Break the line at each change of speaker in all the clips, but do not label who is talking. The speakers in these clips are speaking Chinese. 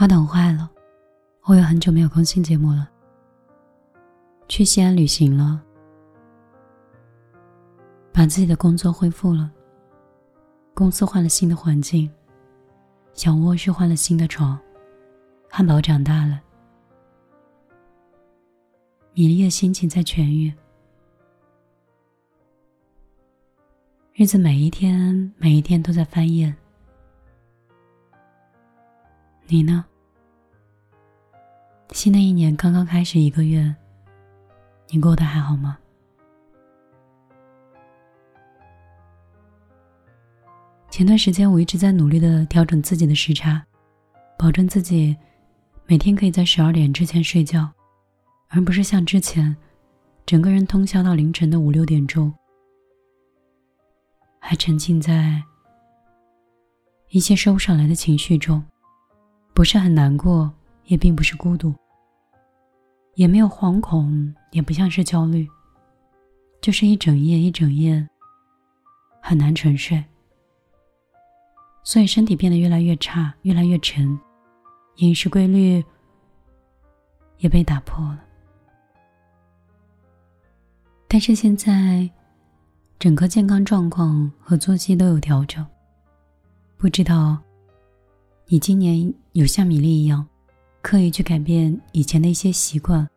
话筒坏了，我有很久没有更新节目了。去西安旅行了，把自己的工作恢复了，公司换了新的环境，小卧室换了新的床，汉堡长大了，米粒的心情在痊愈，日子每一天每一天都在翻页。你呢？新的一年刚刚开始一个月，你过得还好吗？前段时间我一直在努力的调整自己的时差，保证自己每天可以在十二点之前睡觉，而不是像之前整个人通宵到凌晨的五六点钟，还沉浸在一些说不上来的情绪中，不是很难过。也并不是孤独，也没有惶恐，也不像是焦虑，就是一整夜一整夜很难沉睡，所以身体变得越来越差，越来越沉，饮食规律也被打破了。但是现在整个健康状况和作息都有调整，不知道你今年有像米粒一样。刻意去改变以前的一些习惯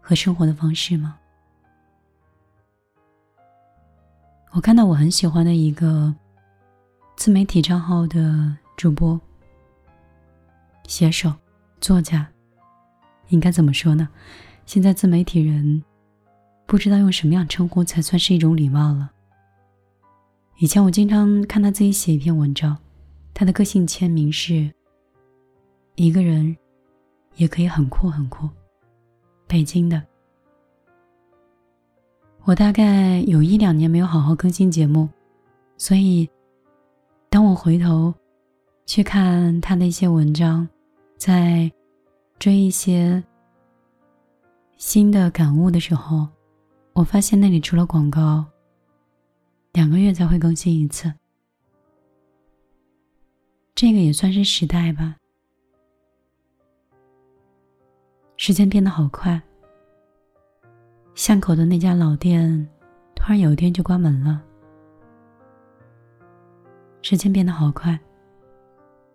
和生活的方式吗？我看到我很喜欢的一个自媒体账号的主播、写手、作家，应该怎么说呢？现在自媒体人不知道用什么样称呼才算是一种礼貌了。以前我经常看他自己写一篇文章，他的个性签名是一个人。也可以很酷很酷，北京的。我大概有一两年没有好好更新节目，所以当我回头去看他的一些文章，在追一些新的感悟的时候，我发现那里除了广告，两个月才会更新一次。这个也算是时代吧。时间变得好快，巷口的那家老店突然有一天就关门了。时间变得好快，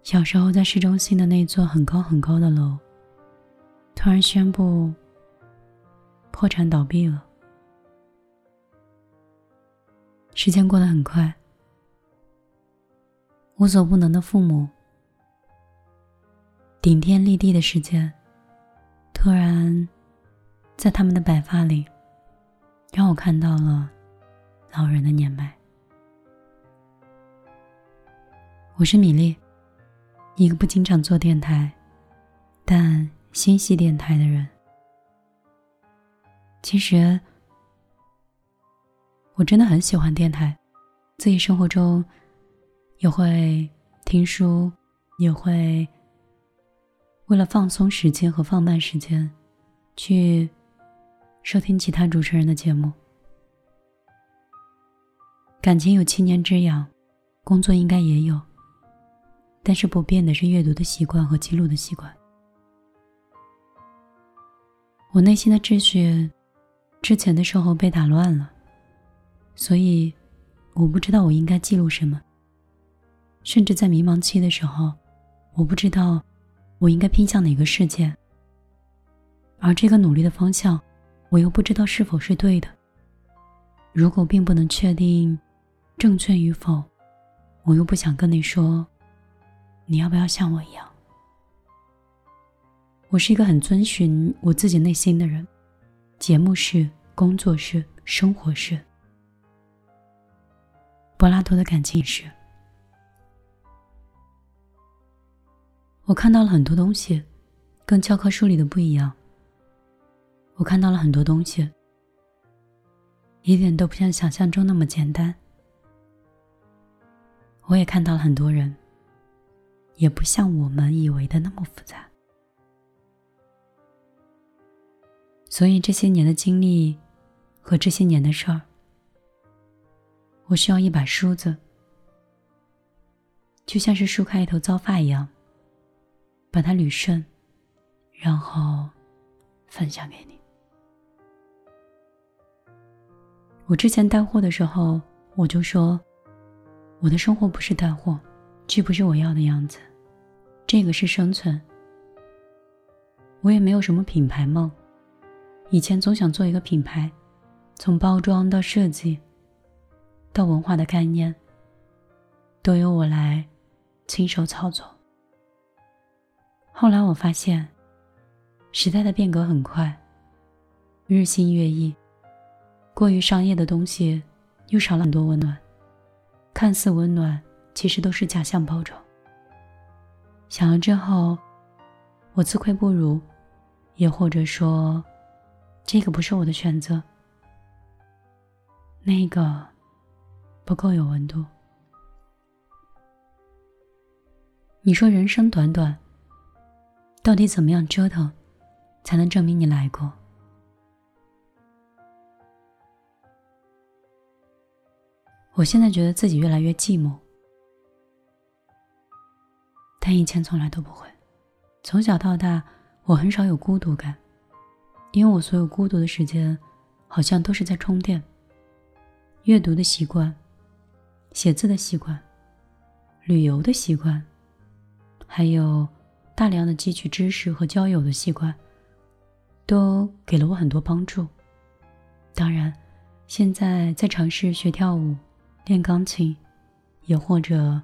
小时候在市中心的那座很高很高的楼，突然宣布破产倒闭了。时间过得很快，无所不能的父母，顶天立地的时间。突然，在他们的白发里，让我看到了老人的年迈。我是米粒，一个不经常做电台，但心系电台的人。其实，我真的很喜欢电台，自己生活中也会听书，也会。为了放松时间和放慢时间，去收听其他主持人的节目。感情有七年之痒，工作应该也有，但是不变的是阅读的习惯和记录的习惯。我内心的秩序，之前的时候被打乱了，所以我不知道我应该记录什么，甚至在迷茫期的时候，我不知道。我应该偏向哪个世界？而这个努力的方向，我又不知道是否是对的。如果并不能确定正确与否，我又不想跟你说，你要不要像我一样？我是一个很遵循我自己内心的人，节目是，工作是，生活是。柏拉图的感情是。我看到了很多东西，跟教科书里的不一样。我看到了很多东西，一点都不像想象中那么简单。我也看到了很多人，也不像我们以为的那么复杂。所以这些年的经历和这些年的事儿，我需要一把梳子，就像是梳开一头糟发一样。把它捋顺，然后分享给你。我之前带货的时候，我就说，我的生活不是带货，既不是我要的样子，这个是生存。我也没有什么品牌梦，以前总想做一个品牌，从包装到设计，到文化的概念，都由我来亲手操作。后来我发现，时代的变革很快，日新月异。过于商业的东西，又少了很多温暖。看似温暖，其实都是假象包装。想了之后，我自愧不如，也或者说，这个不是我的选择。那个不够有温度。你说人生短短，到底怎么样折腾，才能证明你来过？我现在觉得自己越来越寂寞，但以前从来都不会。从小到大，我很少有孤独感，因为我所有孤独的时间，好像都是在充电。阅读的习惯、写字的习惯、旅游的习惯，还有大量的汲取知识和交友的习惯，都给了我很多帮助。当然，现在在尝试学跳舞。练钢琴，也或者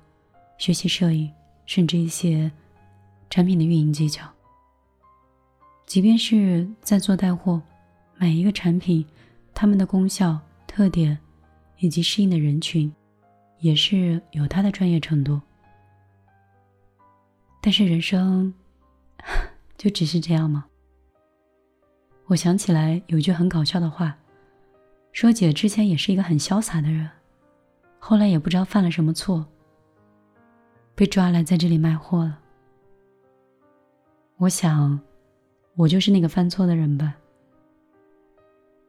学习摄影，甚至一些产品的运营技巧。即便是在做带货，每一个产品，它们的功效、特点以及适应的人群，也是有它的专业程度。但是人生 就只是这样吗？我想起来有句很搞笑的话，说姐之前也是一个很潇洒的人。后来也不知道犯了什么错，被抓来在这里卖货了。我想，我就是那个犯错的人吧。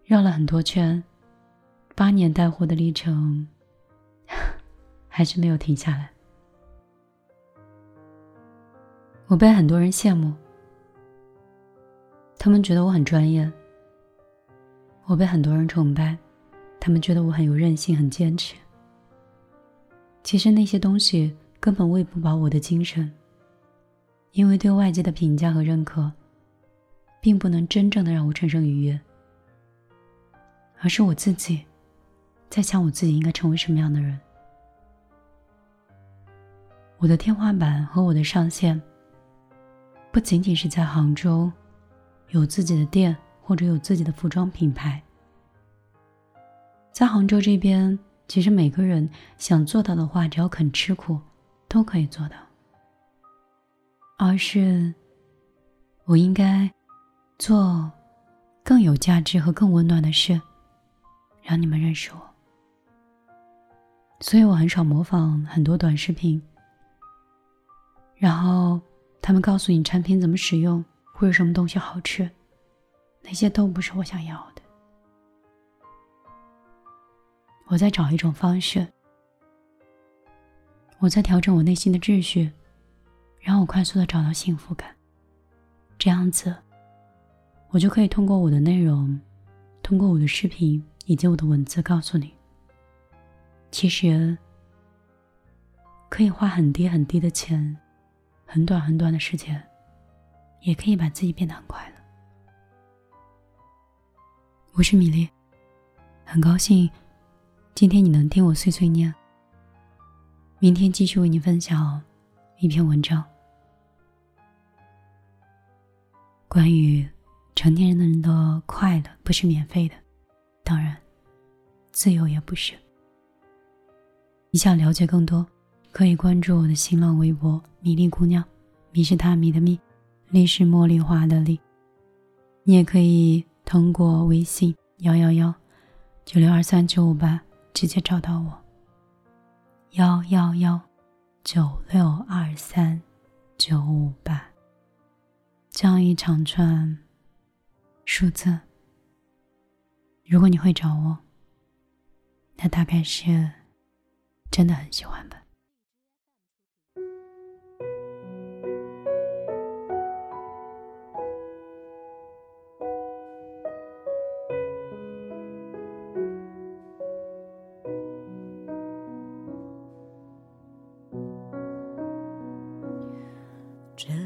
绕了很多圈，八年带货的历程，还是没有停下来。我被很多人羡慕，他们觉得我很专业；我被很多人崇拜，他们觉得我很有韧性、很坚持。其实那些东西根本喂不饱我的精神，因为对外界的评价和认可，并不能真正的让我产生愉悦，而是我自己，在想我自己应该成为什么样的人。我的天花板和我的上限，不仅仅是在杭州，有自己的店或者有自己的服装品牌，在杭州这边。其实每个人想做到的话，只要肯吃苦，都可以做到。而是，我应该做更有价值和更温暖的事，让你们认识我。所以我很少模仿很多短视频，然后他们告诉你产品怎么使用或者什么东西好吃，那些都不是我想要的。我在找一种方式，我在调整我内心的秩序，让我快速的找到幸福感。这样子，我就可以通过我的内容，通过我的视频以及我的文字，告诉你，其实可以花很低很低的钱，很短很短的时间，也可以把自己变得很快乐。我是米粒，很高兴。今天你能听我碎碎念，明天继续为你分享一篇文章，关于成年人的快乐不是免费的，当然，自由也不是。你想了解更多，可以关注我的新浪微博“米粒姑娘”，米是大米的米，粒是茉莉花的粒。你也可以通过微信幺幺幺九六二三九五八。直接找到我，幺幺幺九六二三九五八，这样一长串数字。如果你会找我，那大概是真的很喜欢吧。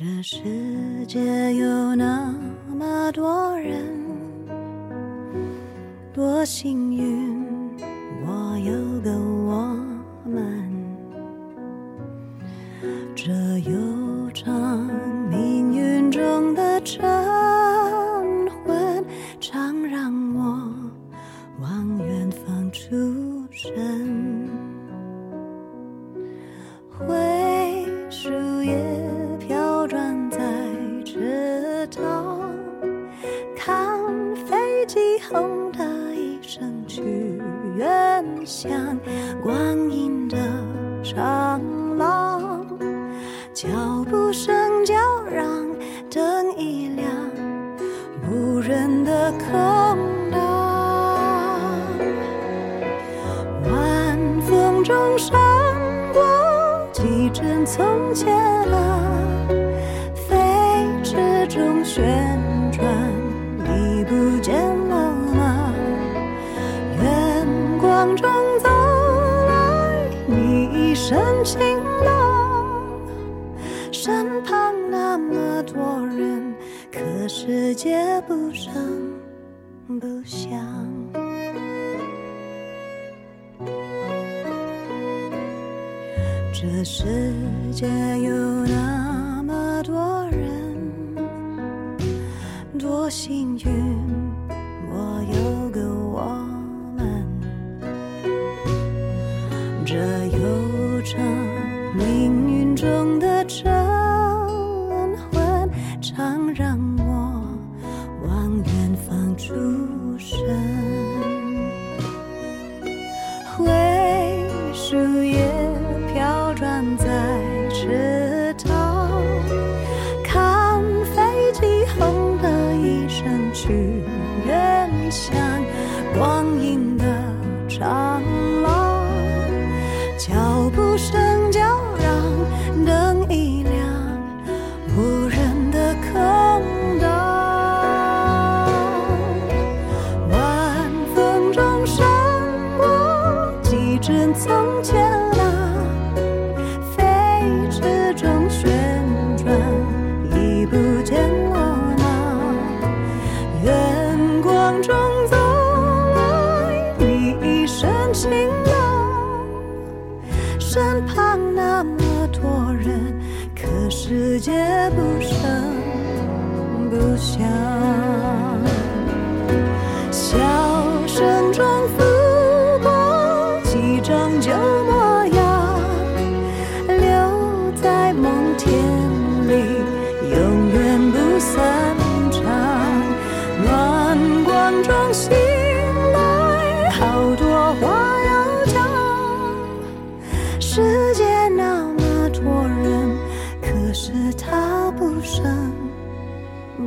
这世界有那么多人，多幸运，我有个我们。这悠长命运中的晨昏，常让从前啊，飞驰中旋转，已不见了吗？远光。中走来，你一身晴朗，身旁那么多人，可世界不声不响。这世界有那么多人，多幸运，我有个我们。这悠长命运中的脚步声叫嚷，灯一亮，无人的空荡。晚风中闪过几帧从前啊，飞驰中旋转，已不见了吗？远光中走来，你一身晴朗。身旁那么多人，可世界不声不响。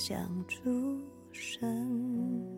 想出神。